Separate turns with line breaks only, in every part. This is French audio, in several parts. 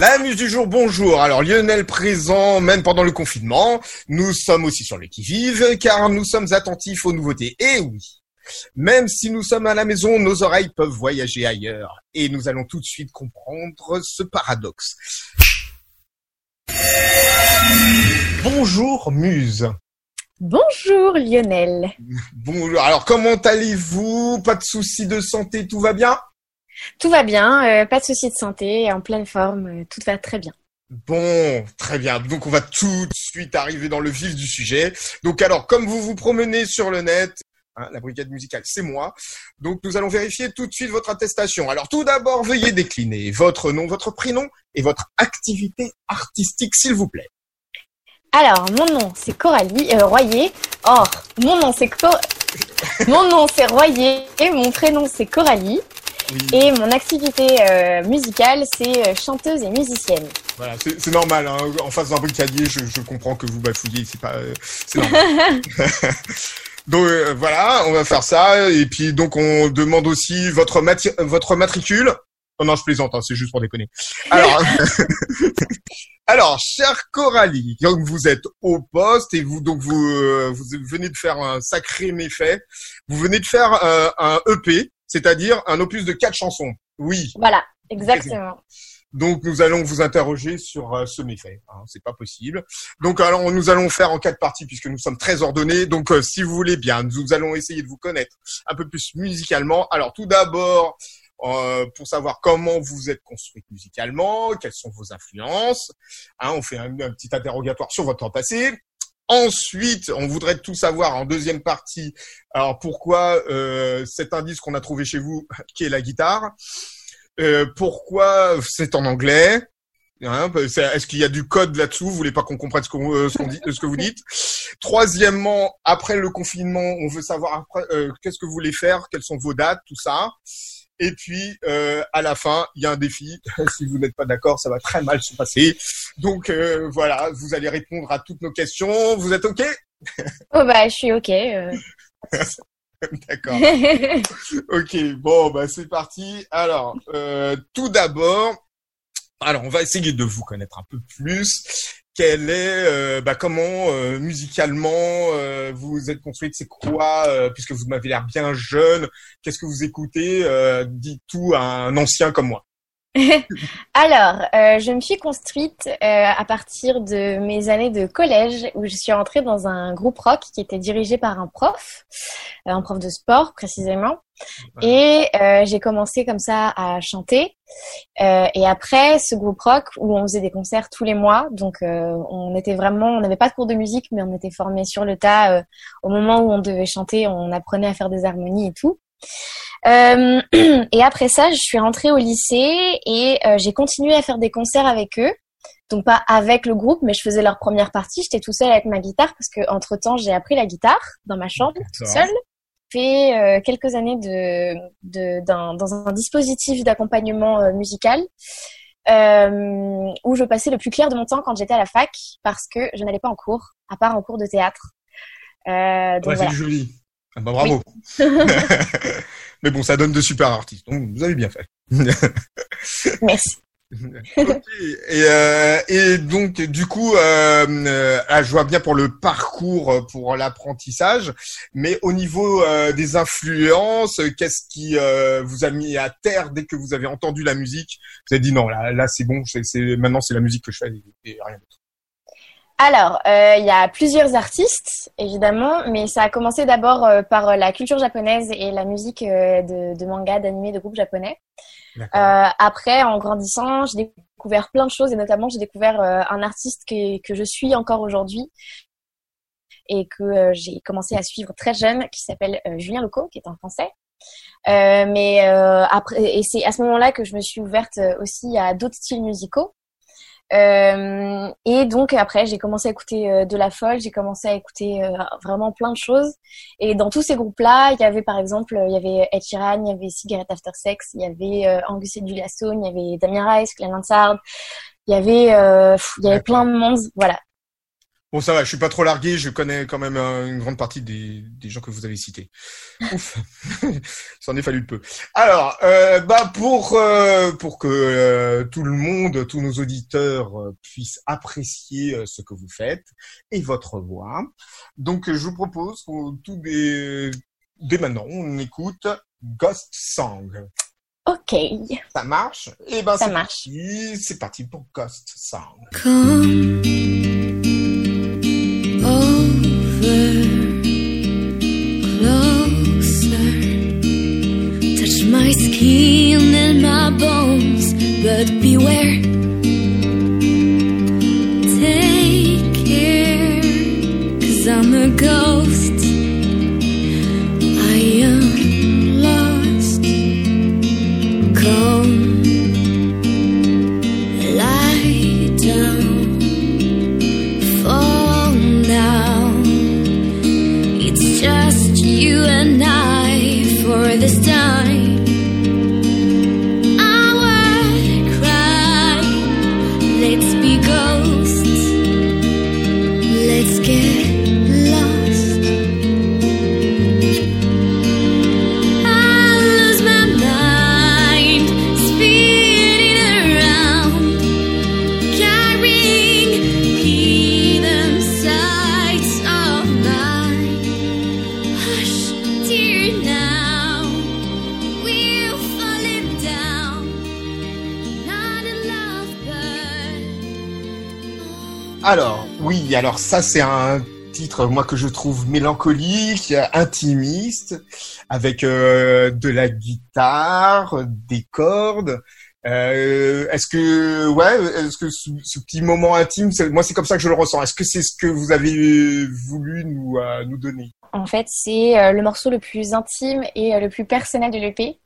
La muse du jour, bonjour. Alors Lionel présent, même pendant le confinement. Nous sommes aussi sur le qui-vive, car nous sommes attentifs aux nouveautés. Et oui, même si nous sommes à la maison, nos oreilles peuvent voyager ailleurs. Et nous allons tout de suite comprendre ce paradoxe. Bonjour Muse.
Bonjour Lionel.
Bonjour. Alors comment allez-vous? Pas de soucis de santé, tout va bien?
Tout va bien, euh, pas de soucis de santé, en pleine forme, euh, tout va très bien.
Bon, très bien. Donc on va tout de suite arriver dans le vif du sujet. Donc alors, comme vous vous promenez sur le net, hein, la brigade musicale, c'est moi. Donc nous allons vérifier tout de suite votre attestation. Alors tout d'abord, veuillez décliner votre nom, votre prénom et votre activité artistique, s'il vous plaît.
Alors, mon nom c'est Coralie euh, Royer. Or, mon nom c'est Cor... mon nom c'est Royer et mon prénom c'est Coralie.
Oui.
Et mon activité euh, musicale, c'est euh, chanteuse et musicienne.
Voilà, c'est normal. Hein. En face d'un brigadier, je, je comprends que vous bafouillez. C'est pas, euh, c'est normal. donc euh, voilà, on va faire ça. Et puis donc on demande aussi votre mati- votre matricule. Oh non, je plaisante. Hein, c'est juste pour déconner. Alors, alors, chère Coralie, donc vous êtes au poste et vous donc vous euh, vous venez de faire un sacré méfait. Vous venez de faire euh, un EP, c'est-à-dire un opus de quatre chansons. Oui.
Voilà, exactement.
Donc nous allons vous interroger sur euh, ce méfait. Hein, c'est pas possible. Donc alors nous allons faire en quatre parties puisque nous sommes très ordonnés. Donc euh, si vous voulez bien, nous allons essayer de vous connaître un peu plus musicalement. Alors tout d'abord. euh, pour savoir comment vous êtes construite musicalement, quelles sont vos influences. Hein, on fait un, un petit interrogatoire sur votre temps passé. Ensuite, on voudrait tout savoir en deuxième partie. Alors pourquoi euh, cet indice qu'on a trouvé chez vous, qui est la guitare, euh, pourquoi c'est en anglais? Hein, c'est- Est-ce qu'il y a du code là-dessous? Vous voulez pas qu'on comprenne ce, euh, ce, qu'on dit, ce que vous dites? Troisièmement, après le confinement, on veut savoir après, qu'est-ce que vous voulez faire, quelles sont vos dates, tout ça. Et puis, euh, à la fin, il y a un défi. si vous n'êtes pas d'accord, ça va très mal se passer. Donc euh, voilà, vous allez répondre à toutes nos questions. Vous êtes OK?
Oh bah, je suis ok. euh.
D'accord. Ok, bon, bah c'est parti. Alors, euh, tout d'abord, alors on va essayer de vous connaître un peu plus. Quel est, euh, bah, comment euh, musicalement euh, vous êtes construite C'est quoi Puisque vous m'avez l'air bien jeune, qu'est-ce que vous écoutez Dites tout à un ancien comme moi.
Alors, euh, je me suis construite euh, à partir de mes années de collège où je suis rentrée dans un groupe rock qui était dirigé par un prof, euh, un prof de sport précisément. Et euh, j'ai commencé comme ça à chanter. Euh, et après, ce groupe rock où on faisait des concerts tous les mois, donc euh, on était vraiment, on n'avait pas de cours de musique, mais on était formés sur le tas. euh, au moment où on devait chanter, on apprenait à faire des harmonies et tout. Euh, et après ça, je suis rentrée au lycée et euh, j'ai continué à faire des concerts avec eux. Donc pas avec le groupe, mais je faisais leur première partie. J'étais tout seul avec ma guitare parce que entre temps j'ai appris la guitare dans ma chambre toute seule. J'ai fait euh, quelques années de, dans un dispositif d'accompagnement musical où je passais le plus clair de mon temps quand j'étais à la fac parce que je n'allais pas en cours, à part en cours de théâtre. Euh, donc
Ouais,
voilà.
c'est joli. Ah bah, bravo. Mais bon, ça donne de super artistes. Donc vous avez bien fait.
Merci.
Et, euh, et donc, du coup, euh, euh, ah, je vois bien pour le parcours, euh, pour l'apprentissage, mais au niveau euh, des influences, qu'est-ce qui euh, vous a mis à terre dès que vous avez entendu la musique? Vous avez dit non, là, là c'est bon, c'est, c'est- maintenant c'est la musique que je fais et, et rien d'autre.
Alors, euh, il y a plusieurs artistes, évidemment, mais ça a commencé d'abord euh, par euh, la culture japonaise et la musique de, de manga, d'animé, de groupes japonais. Euh, après, en grandissant, j'ai découvert plein de choses et notamment j'ai découvert un artiste que, que je suis encore aujourd'hui et que euh, j'ai commencé à suivre très jeune, qui s'appelle euh, Julien Loco, qui est un Français. Euh, mais euh, après, et c'est à ce moment-là que je me suis ouverte aussi à d'autres styles musicaux. Euh, et donc après, j'ai commencé à écouter euh, de la folk, j'ai commencé à écouter euh, vraiment plein de choses. Et dans tous ces groupes-là, il y avait par exemple, il y avait Ed Sheeran, il y avait Cigarette After Sex, il y avait Angus et Julia Stone, il y avait Damien Rice, Glenn Hansard, il y avait, euh, il y avait plein de monde, voilà.
Bon, ça va, je suis pas trop largué, je connais quand même une grande partie des, des gens que vous avez cités. Ouf, ça en est fallu de peu. Alors, euh, bah pour euh, pour que euh, tout le monde, tous nos auditeurs euh, puissent apprécier ce que vous faites et votre voix, donc je vous propose qu'on tout des dès maintenant, on écoute Ghost Song.
Ok.
Ça marche? Eh ben,
ça marche.
C'est parti pour Ghost Song. Beware. Alors ça c'est un titre, moi que je trouve mélancolique, intimiste, avec euh, de la guitare, des cordes. Euh, est-ce que, ouais, est-ce que ce, petit moment intime, moi c'est comme ça que je le ressens. Est-ce que c'est ce que vous avez voulu nous euh, nous donner?
En fait, c'est le morceau le plus intime et le plus personnel de l'EP.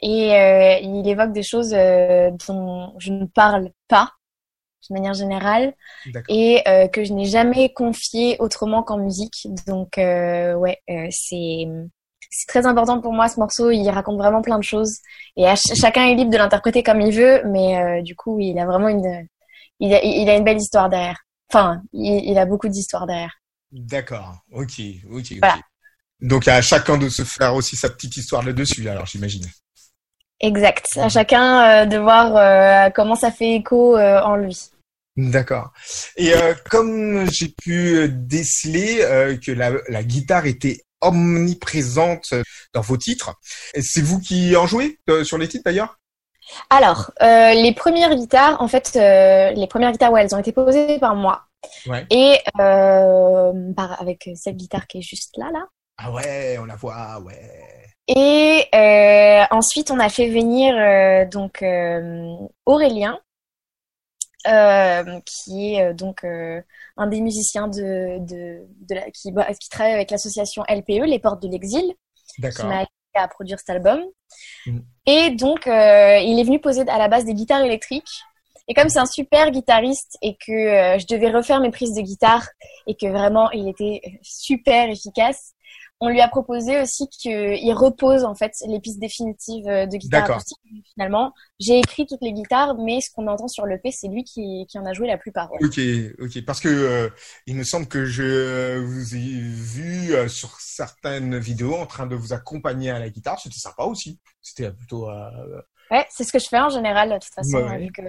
Et il évoque des choses dont je ne parle pas de manière générale et euh, que je n'ai jamais confié autrement qu'en musique. Donc euh, ouais, euh, c'est c'est très important pour moi ce morceau. Il raconte vraiment plein de choses et chacun est libre de l'interpréter comme il veut, mais du coup il a vraiment une il a, il a une belle histoire derrière. Enfin, il, a beaucoup d'histoires derrière.
D'accord, ok, ok, ok. Donc à chacun de se faire aussi sa petite histoire là-dessus, alors j'imagine.
Exact. À chacun de voir comment ça fait écho en lui.
D'accord. Et euh, comme j'ai pu déceler euh, que la, la, guitare était omniprésente dans vos titres, c'est vous qui en jouez euh, sur les titres d'ailleurs?
Alors, les premières guitares, en fait, les premières guitares, ouais, elles ont été posées par moi.
Ouais.
Et par, avec cette guitare qui est juste là, là.
Ah ouais, on la voit, ouais.
Et ensuite, on a fait venir donc Aurélien euh, qui est euh, donc euh, un des musiciens de, de, de la, qui, bah, qui travaille avec l'association LPE, Les Portes de l'Exil, qui m'a aidé à produire cet album. Mm. Et donc, il est venu poser à la base des guitares électriques. Et comme c'est un super guitariste et que je devais refaire mes prises de guitare et que vraiment il était super efficace, on lui a proposé aussi qu'il repose en fait les pistes définitives euh, de guitare acoustique. Finalement, j'ai écrit toutes les guitares, mais ce qu'on entend sur l'EP, c'est lui qui, qui, en a joué la plupart.
Ok, ok, parce que euh, il me semble que je vous ai vu euh, sur certaines vidéos en train de vous accompagner à la guitare. C'était sympa aussi. C'était plutôt.
Ouais, c'est ce que je fais en général de toute façon, vu que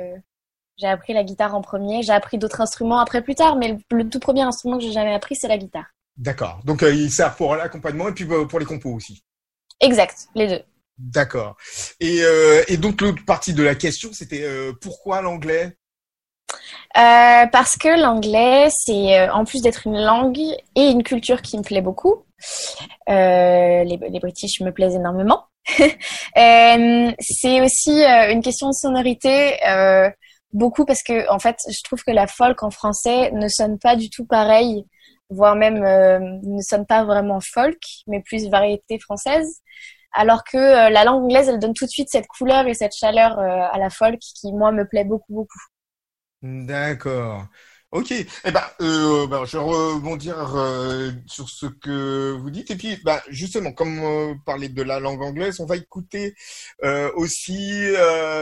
j'ai appris la guitare en premier. J'ai appris d'autres instruments après plus tard, mais le tout premier instrument que j'ai jamais appris, c'est la guitare.
D'accord. Donc euh, il sert pour l'accompagnement et puis euh, pour les compos aussi.
Exact, les deux.
D'accord. Et, euh, et donc l'autre partie de la question, c'était pourquoi l'anglais?
Parce que l'anglais, c'est en plus d'être une langue et une culture qui me plaît beaucoup. les, les British me plaisent énormément. c'est aussi une question de sonorité. beaucoup parce que en fait, je trouve que la folk en français ne sonne pas du tout pareil voire même euh, ne sonne pas vraiment folk, mais plus variété française. Alors que euh, la langue anglaise, elle donne tout de suite cette couleur et cette chaleur euh, à la folk qui, moi, me plaît beaucoup, beaucoup.
D'accord. Ok. Eh ben, ben, je vais rebondir sur ce que vous dites. Et puis, ben, justement, comme on parlait de la langue anglaise, on va écouter aussi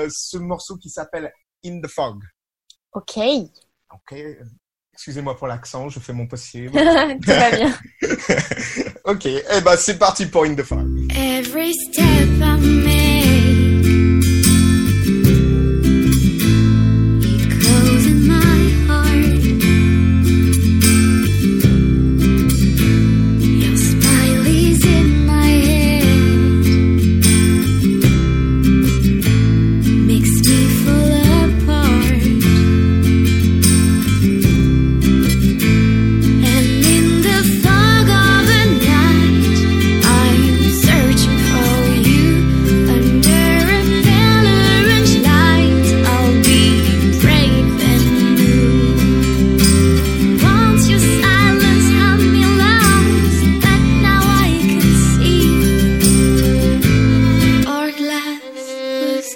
ce morceau qui s'appelle In the Fog.
Ok.
Ok. Excusez-moi pour l'accent, je fais mon possible.
Tout va bien.
ok, eh ben c'est parti pour In the Fog.
Every step I make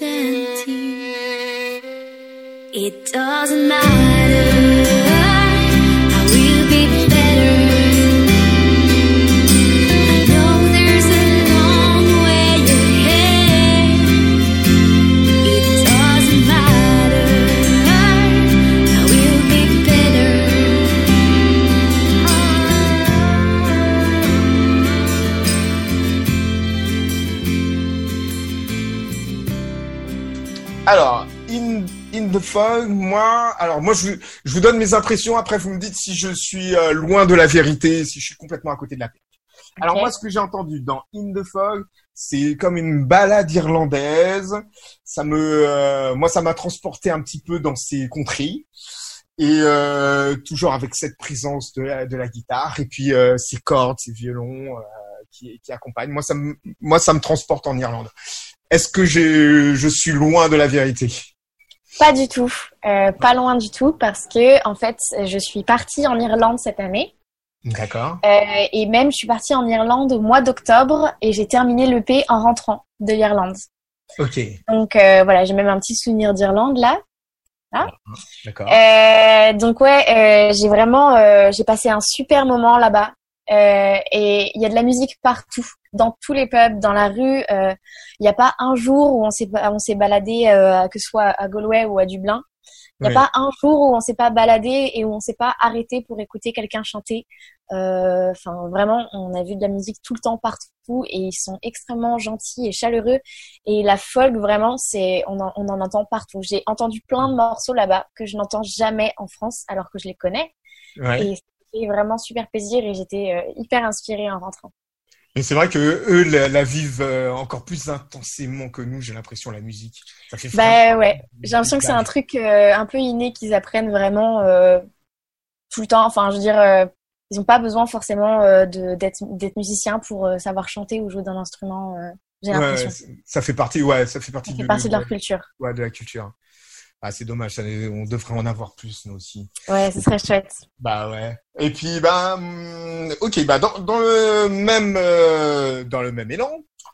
empty. It doesn't matter.
The Fog, moi, alors moi je, je vous donne mes impressions, après vous me dites si je suis euh, loin de la vérité, si je suis complètement à côté de la plaque. Alors moi, ce que j'ai entendu dans In the Fog, c'est comme une balade irlandaise. Ça me, euh, moi, ça m'a transporté un petit peu dans ces contrées. Et euh, toujours avec cette présence de la, de la guitare et puis euh, ces cordes, ces violons euh, qui, qui accompagnent. Moi, ça me, moi, ça me transporte en Irlande. Est-ce que je suis loin de la vérité?
Pas du tout, euh, pas loin du tout, parce que en fait, je suis partie en Irlande cette année,
D'accord.
euh, et même je suis partie en Irlande au mois d'octobre, et j'ai terminé l'EP en rentrant de l'Irlande.
Ok.
Donc euh, voilà, j'ai même un petit souvenir d'Irlande là.
D'accord.
Euh, donc ouais, j'ai vraiment, j'ai passé un super moment là-bas. Euh, et il y a de la musique partout, dans tous les pubs, dans la rue. euh, Il n'y a pas un jour où on s'est on s'est baladé, euh, que ce soit à Galway ou à Dublin. Il n'y a
Oui.
pas un jour où on s'est pas baladé et où on s'est pas arrêté pour écouter quelqu'un chanter. Enfin, vraiment, on a vu de la musique tout le temps partout et ils sont extrêmement gentils et chaleureux. Et la folk, vraiment, c'est on en, on en entend partout. J'ai entendu plein de morceaux là-bas que je n'entends jamais en France alors que je les connais.
Ouais.
Et ça fait vraiment super plaisir et j'étais euh, hyper inspirée en rentrant.
Mais c'est vrai que eux la, la vivent euh, encore plus intensément que nous. J'ai l'impression la musique. Ça fait
Bah ouais, j'ai l'impression que c'est un truc euh, un peu inné qu'ils apprennent vraiment euh, tout le temps. Enfin, je veux dire, euh, ils n'ont pas besoin forcément d'être musicien pour savoir chanter ou jouer d'un instrument. j'ai l'impression.
ouais, ça fait partie. Ouais, ça fait partie
Ça fait
de,
partie de leur culture.
ouais, de la culture. Ah, c'est dommage. Ça, on devrait en avoir plus nous aussi.
Ouais, ce serait chouette.
Bah ouais. Et puis bah hum, ok bah dans, dans le même euh, dans le même élan,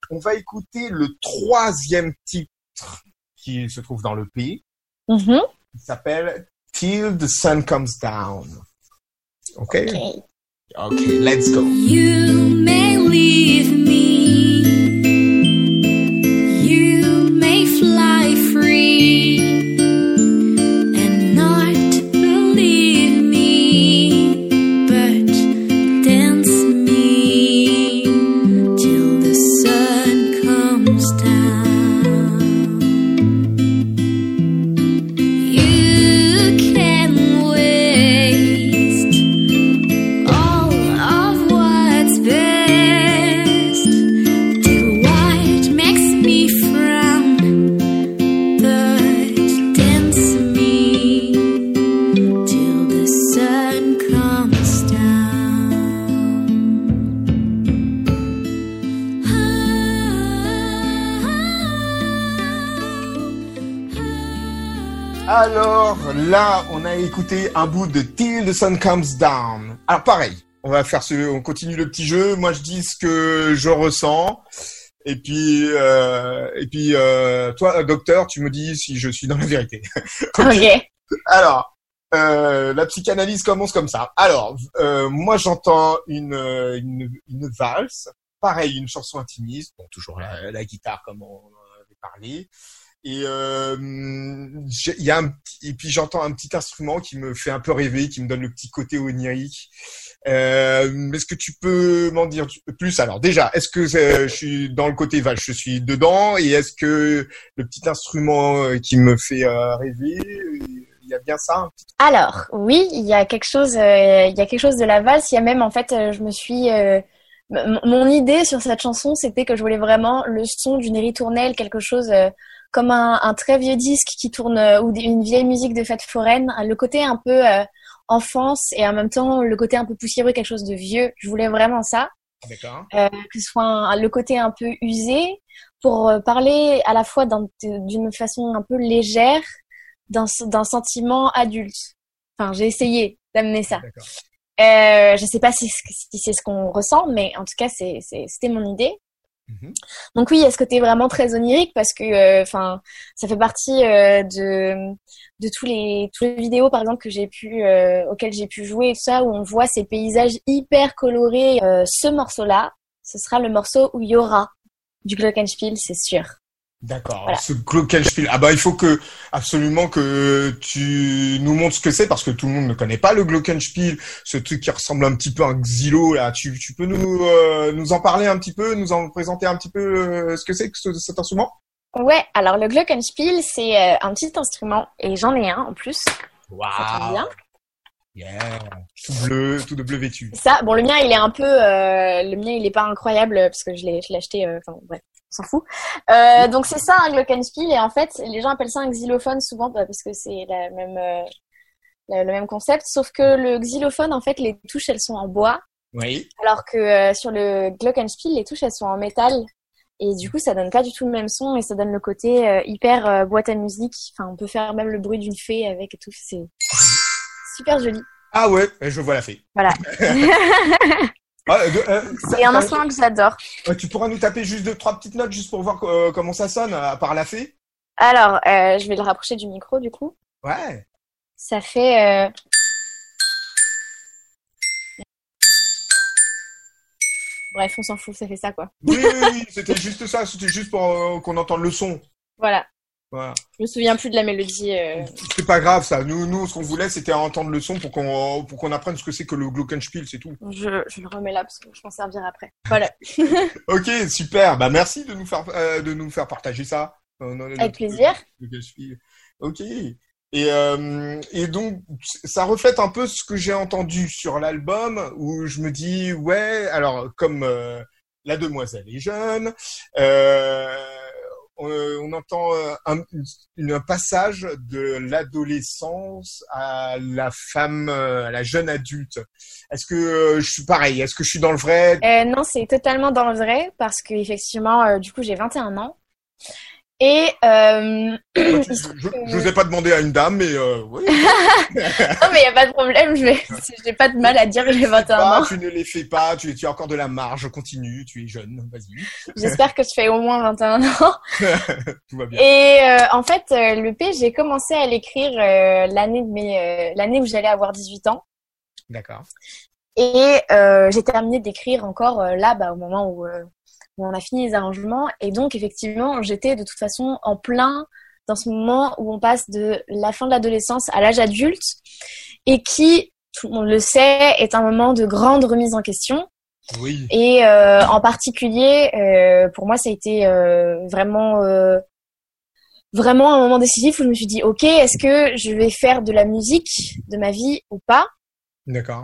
on va écouter le troisième titre qui se trouve dans le P.
Mhm.
Il s'appelle Till the Sun Comes Down. Ok?
Ok.
Ok, let's go.
You may leave me,
un bout de Till the Sun Comes Down. Alors pareil, on va faire ce, on continue le petit jeu. Moi, je dis ce que je ressens. Et puis, euh, et puis, euh, toi, docteur, tu me dis si je suis dans la vérité.
Ok.
Alors, euh, la psychanalyse commence comme ça. Alors, euh, moi, j'entends une, euh, une, une valse, pareil, une chanson intimiste, bon, toujours la, la guitare comme on avait parlé. Et euh, y a et puis j'entends un petit instrument qui me fait un peu rêver, qui me donne le petit côté onirique. Euh, est-ce que tu peux m'en dire plus? Alors déjà, est-ce que euh, je suis dans le côté val, je suis dedans, et est-ce que le petit instrument euh, qui me fait rêver, il y a bien ça?
Alors, oui, il y a quelque chose, il y a quelque chose de la valse. Il y a même, en fait, je me suis, mon idée sur cette chanson, c'était que je voulais vraiment le son d'une ritournelle, quelque chose comme un, un très vieux disque qui tourne euh, ou une vieille musique de fête foraine, le côté un peu euh, enfance et en même temps le côté un peu poussiéreux, quelque chose de vieux. Je voulais vraiment ça.
D'accord.
euh, que ce soit un- le côté un peu usé, pour parler à la fois d'un- d'une façon un peu légère d'un sentiment adulte. Enfin, j'ai essayé d'amener ça. Euh, je sais pas si, si c'est ce qu'on ressent, mais en tout cas, c'était mon idée.
Mhm.
Donc oui, il y a ce vraiment très onirique parce que, euh, enfin, ça fait partie euh, de de tous les tous les vidéos par exemple que j'ai pu euh, auxquelles j'ai pu jouer et tout ça où on voit ces paysages hyper colorés. Ce morceau-là, ce sera le morceau où il y aura du glockenspiel, c'est sûr.
D'accord.
Voilà.
Ce glockenspiel. Ah bah il faut que absolument que tu nous montres ce que c'est parce que tout le monde ne connaît pas le glockenspiel, ce truc qui ressemble un petit peu à un xylo là. Tu, tu peux nous euh, nous en parler un petit peu, nous en présenter un petit peu euh, ce que c'est que ce- cet instrument?
Ouais, alors le glockenspiel, c'est euh, un petit instrument et j'en ai un en plus. Bien.
Yeah. Tout bleu, tout de bleu vêtu.
Ça, bon, le mien, il est un peu, euh, le mien, il est pas incroyable parce que je l'ai, je l'ai acheté, euh, enfin, bref, s'en fout. Euh, donc c'est ça un glockenspiel et en fait, les gens appellent ça un xylophone souvent bah, parce que c'est la même, euh, le, même concept, sauf que le xylophone, en fait, les touches, elles sont en bois,
Oui.
alors que euh, sur le glockenspiel, les touches, elles sont en métal. Et du coup, ça donne pas du tout le même son et ça donne le côté hyper boîte à musique. Enfin, on peut faire même le bruit d'une fée avec et tout. C'est super joli.
Ah ouais, je vois la fée.
Voilà.
Ah, de- euh, ça-
C'est un instrument que j'adore.
euh, tu pourras nous taper juste deux trois petites notes juste pour voir euh, comment ça sonne à part la fée.
Alors, euh, je vais le rapprocher du micro du coup.
Ouais.
Ça fait. euh, Bref, on s'en fout, ça fait ça quoi.
Oui, oui, oui, c'était juste ça. C'était juste pour euh, qu'on entende le son.
Voilà.
Voilà.
Je me souviens plus de la mélodie. euh,
C'est pas grave ça. Nous, nous, ce qu'on voulait, c'était entendre le son pour qu'on pour qu'on apprenne ce que c'est que le glockenspiel, c'est tout.
Je, je le remets là parce que je m'en servirai après. Voilà.
Ok, super. Bah merci de nous faire euh, de nous faire partager ça. Euh,
Avec plaisir.
Ok. Et euh, et donc ça reflète un peu ce que j'ai entendu sur l'album où je me dis ouais alors comme euh, la demoiselle est jeune. Euh, on, on entend euh, un, passage de l'adolescence à la femme, euh, à la jeune adulte. Est-ce que euh, je suis pareil? Est-ce que je suis dans le vrai?
Euh, non, c'est totalement dans le vrai parce que effectivement, euh, du coup, j'ai 21 ans. Et euh...
Je
que-
je n'osais pas demander à une dame, mais euh, oui.
non, mais il y a pas de problème. Je vais, j'ai pas de mal à dire que j'ai 21
Pas,
ans.
tu ne les fais pas. Tu, tu as encore de la marge. Continue. Tu es jeune. Vas-y.
J'espère que je fais au moins 21 ans.
Tout va bien.
Et euh, en fait, euh, le P, j'ai commencé à l'écrire euh, l'année de mes, euh, l'année où j'allais avoir 18 ans.
D'accord.
Et euh, j'ai terminé d'écrire encore là, bah, au moment où, euh, où on a fini les arrangements. Et donc, effectivement, j'étais de toute façon en plein dans ce moment où on passe de la fin de l'adolescence à l'âge adulte et qui, tout le monde le sait, est un moment de grande remise en question.
Oui.
Et euh, en particulier, euh, pour moi, ça a été euh, vraiment, vraiment un moment décisif où je me suis dit, ok, est-ce que je vais faire de la musique de ma vie ou pas?
D'accord.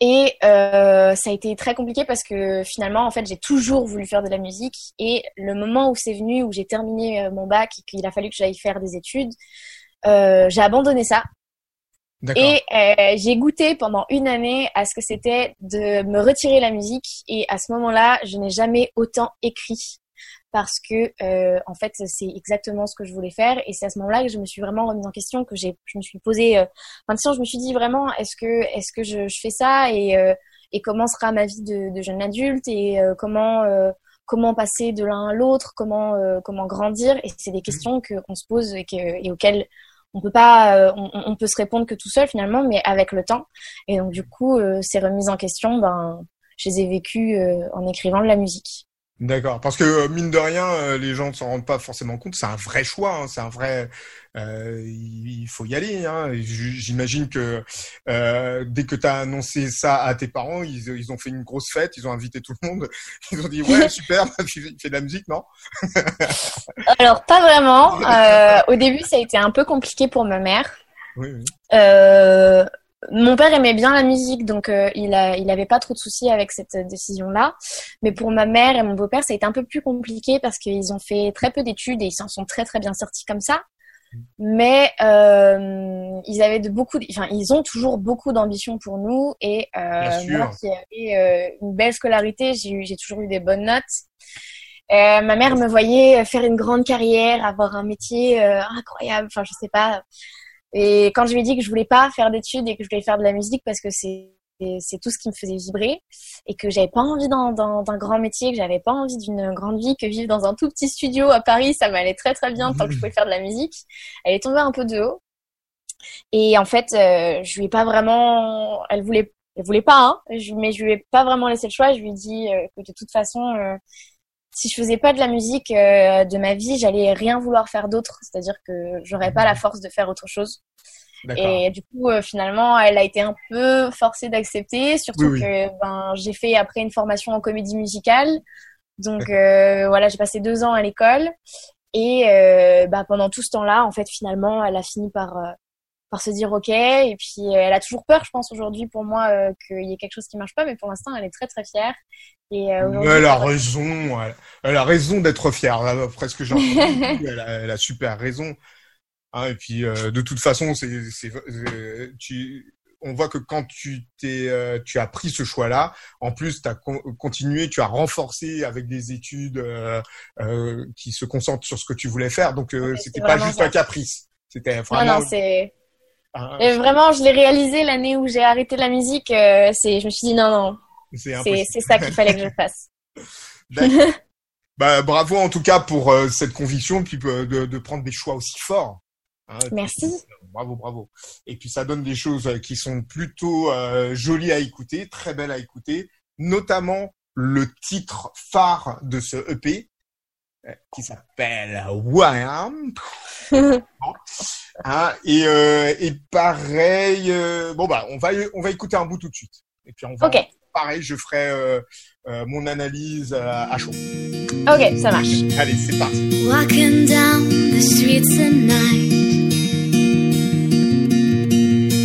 Et euh, ça a été très compliqué parce que finalement, en fait, j'ai toujours voulu faire de la musique. Et le moment où c'est venu, où j'ai terminé euh, mon bac et qu'il a fallu que j'aille faire des études, euh, j'ai abandonné ça. Et euh, j'ai goûté pendant une année à ce que c'était de me retirer la musique. Et à ce moment-là, je n'ai jamais autant écrit parce que euh, en fait, c'est exactement ce que je voulais faire. Et c'est à ce moment-là que je me suis vraiment remise en question, que j'ai, je me suis posé. Euh, maintenant, je me suis dit vraiment, est-ce que, est-ce que je, je fais ça et euh, et comment sera ma vie de, de jeune adulte et euh, comment euh, comment passer de l'un à l'autre, comment euh, comment grandir. Et c'est des questions que qu'on se pose et, que, et auxquelles on peut pas, euh, on, on peut se répondre que tout seul finalement, mais avec le temps. Et donc du coup, euh, ces remises en question, ben, je les ai vécues euh, en écrivant de la musique.
D'accord, parce que euh, mine de rien, euh, les gens ne s'en rendent pas forcément compte. C'est un vrai choix, hein, c'est un vrai. euh, il faut y aller. Hein. J'imagine que euh, dès que tu as annoncé ça à tes parents, ils, ils ont fait une grosse fête, ils ont invité tout le monde. Ils ont dit ouais super, il fait de la musique, non?
Alors, pas vraiment. Euh, au début, ça a été un peu compliqué pour ma mère.
Oui, oui.
Mon père aimait bien la musique, donc euh, il a, il avait pas trop de soucis avec cette décision-là. Mais pour ma mère et mon beau-père, ça a été un peu plus compliqué parce qu'ils ont fait très peu d'études et ils s'en sont très très bien sortis comme ça. Mais euh, ils avaient de beaucoup, enfin ils ont toujours beaucoup d'ambition pour nous et euh, moi qui avais une belle scolarité, j'ai toujours eu des bonnes notes. Euh, ma mère me voyait faire une grande carrière, avoir un métier euh, incroyable, enfin je sais pas. Et quand je lui ai dit que je voulais pas faire d'études et que je voulais faire de la musique parce que c'est c'est tout ce qui me faisait vibrer et que j'avais pas envie d'un grand métier, que j'avais pas envie d'une grande vie, que vivre dans un tout petit studio à Paris, ça m'allait très très bien tant que je pouvais faire de la musique. Elle est tombée un peu de haut. Et en fait, euh, je lui ai pas vraiment, elle voulait, elle voulait pas, hein, mais je lui ai pas vraiment laissé le choix. Je lui ai dit euh, que de toute façon, euh, si je faisais pas de la musique euh, de ma vie, j'allais rien vouloir faire d'autre. C'est-à-dire que j'aurais pas la force de faire autre chose. Et du coup, euh, finalement, elle a été un peu forcée d'accepter, surtout
Oui, oui.
que ben, j'ai fait après une formation en comédie musicale. Donc euh, voilà, j'ai passé deux ans à l'école. Et bah, pendant tout ce temps-là, en fait, finalement, elle a fini par, par se dire OK. Et puis, euh, elle a toujours peur, je pense, aujourd'hui, pour moi, euh, qu'il y ait quelque chose qui marche pas. Mais pour l'instant, elle est très, très fière. Et euh,
elle a raison, elle, elle a raison d'être fière. Là, presque j'ai entendu, elle, a, elle a super raison. Hein, et puis euh, de toute façon, c'est, c'est- tu, on voit que quand tu t'es, euh, tu as pris ce choix-là, en plus, tu as continué, tu as renforcé avec des études euh, euh, qui se concentrent sur ce que tu voulais faire. Donc euh, c'était pas juste
ça.
un caprice. C'était
Non,
vraiment.
non,
un-
et vraiment, je l'ai réalisé l'année où j'ai arrêté la musique. euh, c'est, je me suis dit non, non,
c'est
ça qu'il fallait que je fasse.
Bah, bravo en tout cas pour euh, cette conviction, puis euh, de, de prendre des choix aussi forts. Hein,
Merci.
Bravo, bravo. Et puis ça donne des choses euh, qui sont plutôt euh, jolies à écouter, très belles à écouter, notamment le titre phare de ce EP euh, qui s'appelle Wham. Hein, et, euh, et pareil, euh, bon bah on va on va écouter un bout tout de suite. Et puis on va
Ok,
pareil, je ferai euh, euh, mon analyse euh, à chaud.
ok, ça marche.
Allez, c'est parti.
Walking down the streets at night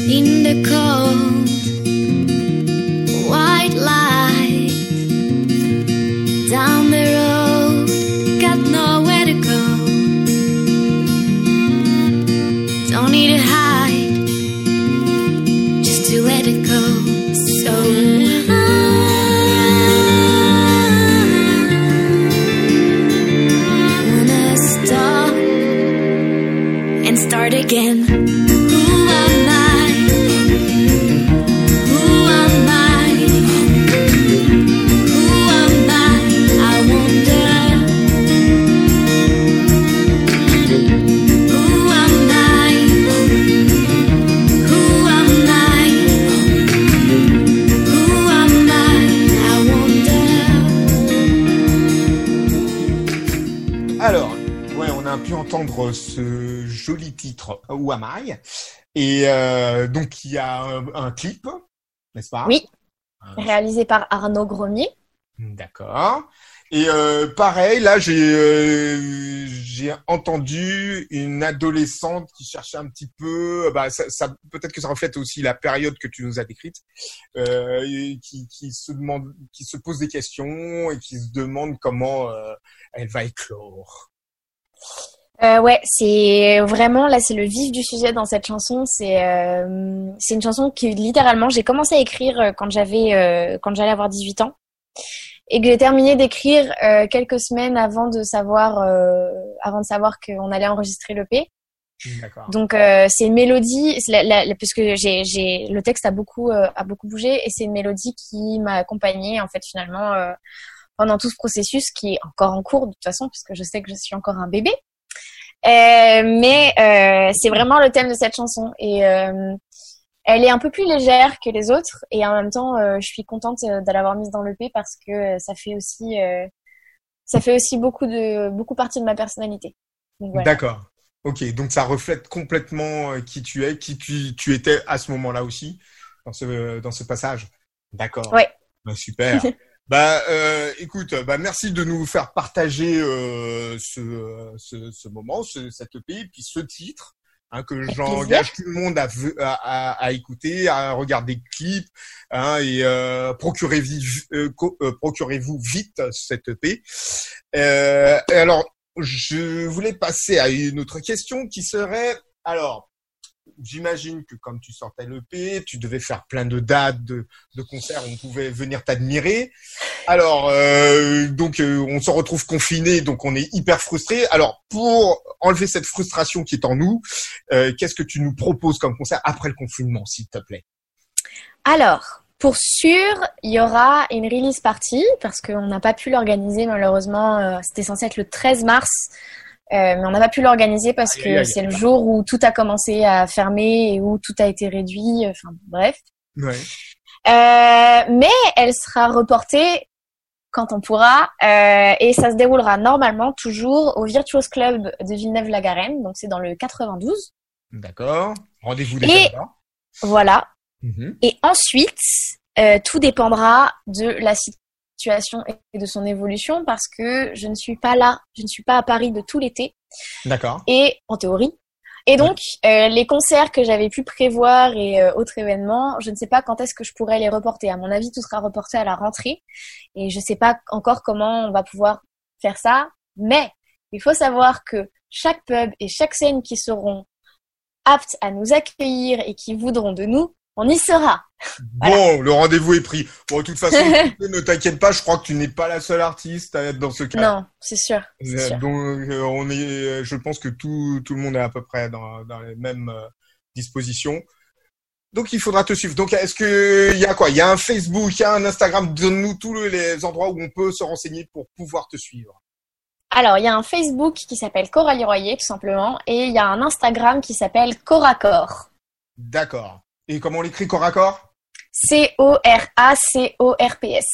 in the cold
Et euh, donc il y a un, un clip, n'est-ce pas?
Oui.
Un-
Réalisé par Arnaud Gromier.
D'accord. Et euh, pareil, là j'ai euh, j'ai entendu une adolescente qui cherchait un petit peu, bah ça, ça peut-être que ça reflète aussi la période que tu nous as décrite, euh, qui qui se demande, qui se pose des questions et qui se demande comment euh, elle va éclore.
Euh, ouais, c'est vraiment là, c'est le vif du sujet dans cette chanson. C'est euh, c'est une chanson que littéralement j'ai commencé à écrire euh, quand j'avais euh, quand j'allais avoir 18 ans et que j'ai terminé d'écrire euh, quelques semaines avant de savoir euh, avant de savoir qu'on allait enregistrer l'EP.
D'accord.
Donc euh, c'est une mélodie, la, la- la- puisque j'ai j'ai le texte a beaucoup euh, a beaucoup bougé et c'est une mélodie qui m'a accompagnée en fait finalement euh, pendant tout ce processus qui est encore en cours de toute façon puisque je sais que je suis encore un bébé. Euh, mais euh, c'est vraiment le thème de cette chanson et euh, elle est un peu plus légère que les autres et en même temps euh, je suis contente de l'avoir mise dans l'EP parce que ça fait aussi euh, ça fait aussi beaucoup de beaucoup partie de ma personnalité. Donc, voilà.
D'accord. Ok, donc ça reflète complètement qui tu es, qui tu, tu étais à ce moment-là aussi, dans ce, dans ce passage. D'accord.
Ouais.
Bah, super. bah, euh, écoute, bah, merci de nous faire partager euh, ce, ce, ce moment, ce, cette EP, et puis ce titre. Hein, que j'engage tout le monde à, à, à, écouter, à regarder le clip, hein, et euh, procurez-vous euh, euh, procurez-vous vite cette EP. Euh, et alors, je voulais passer à une autre question qui serait, alors, j'imagine que comme tu sortais l'EP, tu devais faire plein de dates, de, de concerts on pouvait venir t'admirer. Alors, euh, donc, euh, on se retrouve confiné, donc on est hyper frustré. Alors, pour enlever cette frustration qui est en nous, euh, qu'est-ce que tu nous proposes comme concert après le confinement, s'il te plaît?
Alors, pour sûr, il y aura une release party parce qu'on n'a pas pu l'organiser malheureusement. C'était censé être le 13 mars, mais on n'a pas pu l'organiser parce que c'est le jour où tout a commencé à fermer et où tout a été réduit. Enfin bref.
Ouais.
Euh, mais elle sera reportée quand on pourra euh, et ça se déroulera normalement toujours au Virtuos Club de Villeneuve-la-Garenne, donc c'est dans le 92.
D'accord. Rendez-vous déjà
Et-. Voilà.
Mhm.
Et ensuite, euh, tout dépendra de la situation et de son évolution parce que je ne suis pas là, je ne suis pas à Paris de tout l'été
D'accord.
et en théorie. Et donc, euh, les concerts que j'avais pu prévoir et euh, autres événements, je ne sais pas quand est-ce que je pourrais les reporter. À mon avis, tout sera reporté à la rentrée et je ne sais pas encore comment on va pouvoir faire ça. Mais il faut savoir que chaque pub et chaque scène qui seront aptes à nous accueillir et qui voudront de nous, on y sera.
Bon, le rendez-vous est pris. Bon, de toute façon, ne t'inquiète pas, je crois que tu n'es pas la seule artiste à être dans ce cas.
Non, c'est sûr.
Euh,
sûr.
Donc, euh, on est, euh, je pense que tout, tout le monde est à peu près dans, dans les mêmes euh, dispositions. Donc, il faudra te suivre. Donc, est-ce que il y a quoi? Il y a un Facebook, il y a un Instagram. Donne-nous tous le- les endroits où on peut se renseigner pour pouvoir te suivre.
Alors, il y a un Facebook qui s'appelle Coralie Royer, tout simplement, et il y a un Instagram qui s'appelle Coracor.
D'accord. Et comment on l'écrit corps à corps?
C-O-R-A-C-O-R-P-S.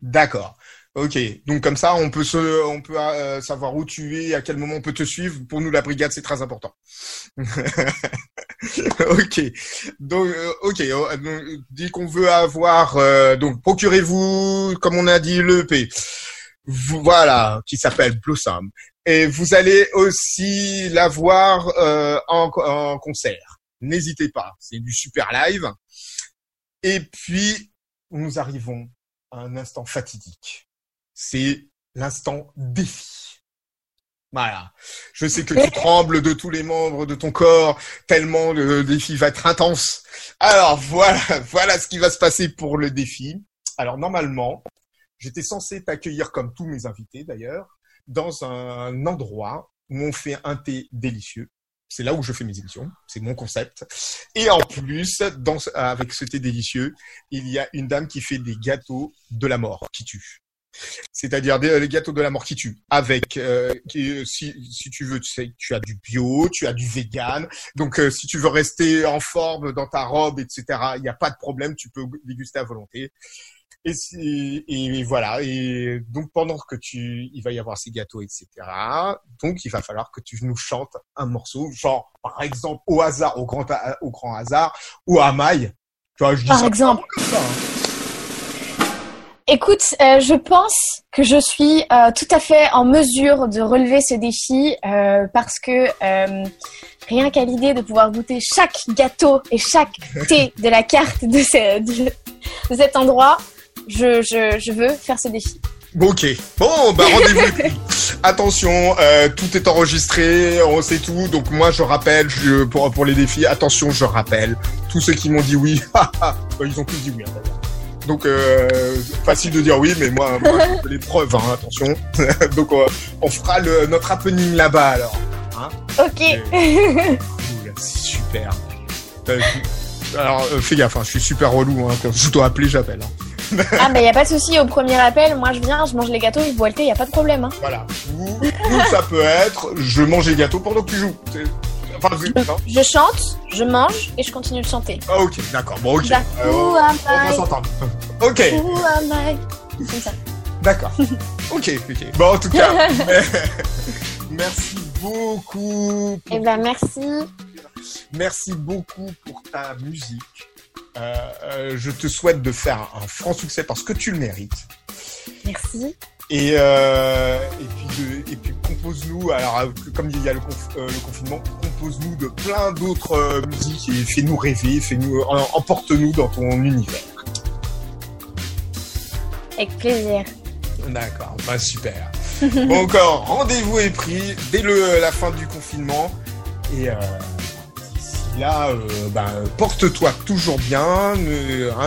D'accord. Ok. Donc comme ça, on peut se, on peut euh, savoir où tu es, à quel moment on peut te suivre. Pour nous, la brigade, c'est très important. ok. Donc, euh, ok. euh, donc, dès qu'on veut avoir, euh, donc procurez-vous, comme on a dit, l'EP. Voilà, qui s'appelle Blossom. Et vous allez aussi la voir euh, en, en concert. N'hésitez pas, c'est du super live. Et puis, nous arrivons à un instant fatidique. C'est l'instant défi. Voilà. Je sais que tu trembles de tous les membres de ton corps, tellement le défi va être intense. Alors voilà, voilà ce qui va se passer pour le défi. Alors normalement, j'étais censé t'accueillir comme tous mes invités d'ailleurs, dans un endroit où on fait un thé délicieux. C'est là où je fais mes émissions, c'est mon concept. Et en plus, avec ce thé délicieux, il y a une dame qui fait des gâteaux de la mort qui tuent. C'est-à-dire des les gâteaux de la mort qui tuent. Avec, euh, qui, si, si tu veux, tu tu as du bio, tu as du vegan. Donc, euh, si tu veux rester en forme dans ta robe, etc., il n'y a pas de problème, tu peux déguster à volonté. Et, si- et voilà. Et donc, pendant que tu, il va y avoir ces gâteaux, etc. Donc, il va falloir que tu nous chantes un morceau, genre, par exemple, au hasard, au grand, au grand hasard, ou à maille. Tu vois, je dis
Par
ça
exemple.
comme ça. hein.
Écoute, euh, je pense que je suis euh, tout à fait en mesure de relever ce défi euh, parce que rien qu'à l'idée de pouvoir goûter chaque gâteau et chaque thé de la carte de, ce- de- de cet endroit, je, je, je veux faire ce défi.
Bon, ok. Bon, bah rendez-vous. attention, euh, tout est enregistré, on sait tout. Donc moi, je rappelle je, pour pour les défis. Attention, je rappelle. Tous ceux qui m'ont dit oui, bah, ils ont tous dit oui. hein. Donc euh, facile de dire oui, mais moi, moi je les preuves. Hein, attention. Donc on, on fera le, notre happening là-bas alors.
Ok.
Cool, c'est super. Euh, alors fais gaffe, hein, je suis super relou. Hein, quand je dois appeler, j'appelle. hein.
ah, mais y a pas de souci. Au premier appel, moi je viens, je mange les gâteaux, je bois le thé, y a pas de problème. Hein.
Voilà. Ou, ou ça peut être, je mange les gâteaux pendant que tu joues. Enfin, vu- non
Je chante, je mange et je continue de chanter.
Ah, ok, d'accord. Bon, ok.
Bah,
Euh, on va s'entendre. Ok?
Comme ça.
d'accord. Ok, ok. Bon, en tout cas, merci beaucoup. pour-
Eh ben, merci.
Merci beaucoup pour ta musique. Euh, euh, je te souhaite de faire un franc succès parce que tu le mérites.
Merci.
Et, euh, et puis, de- et puis compose-nous, alors comme il y a le, conf- euh, le confinement, compose-nous de plein d'autres musiques et fais-nous rêver, fais-nous, en- emporte-nous dans ton univers.
Avec plaisir.
D'accord, bah super. bon encore, rendez-vous est pris dès le, la fin du confinement. Et euh, là, euh, bah, porte-toi toujours bien. hein,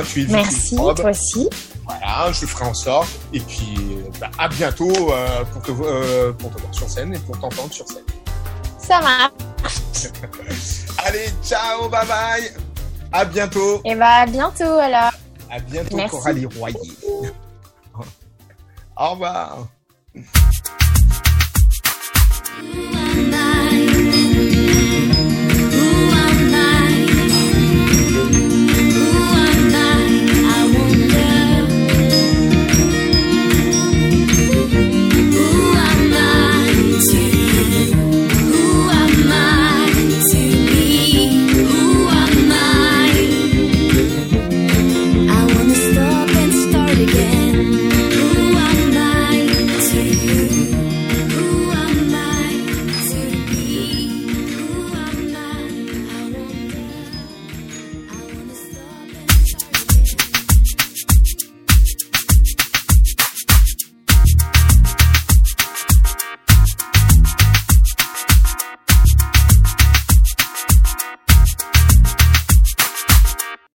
tu
Merci, toi aussi.
Voilà, je ferai en sorte. Et puis, euh, bah, à bientôt euh, pour, te, vo- pour te voir sur scène et pour t'entendre sur scène.
Ça marche.
Allez, ciao, bye bye. À bientôt.
Et bah, à bientôt alors.
À bientôt,
Merci.
Coralie Royer. Au revoir.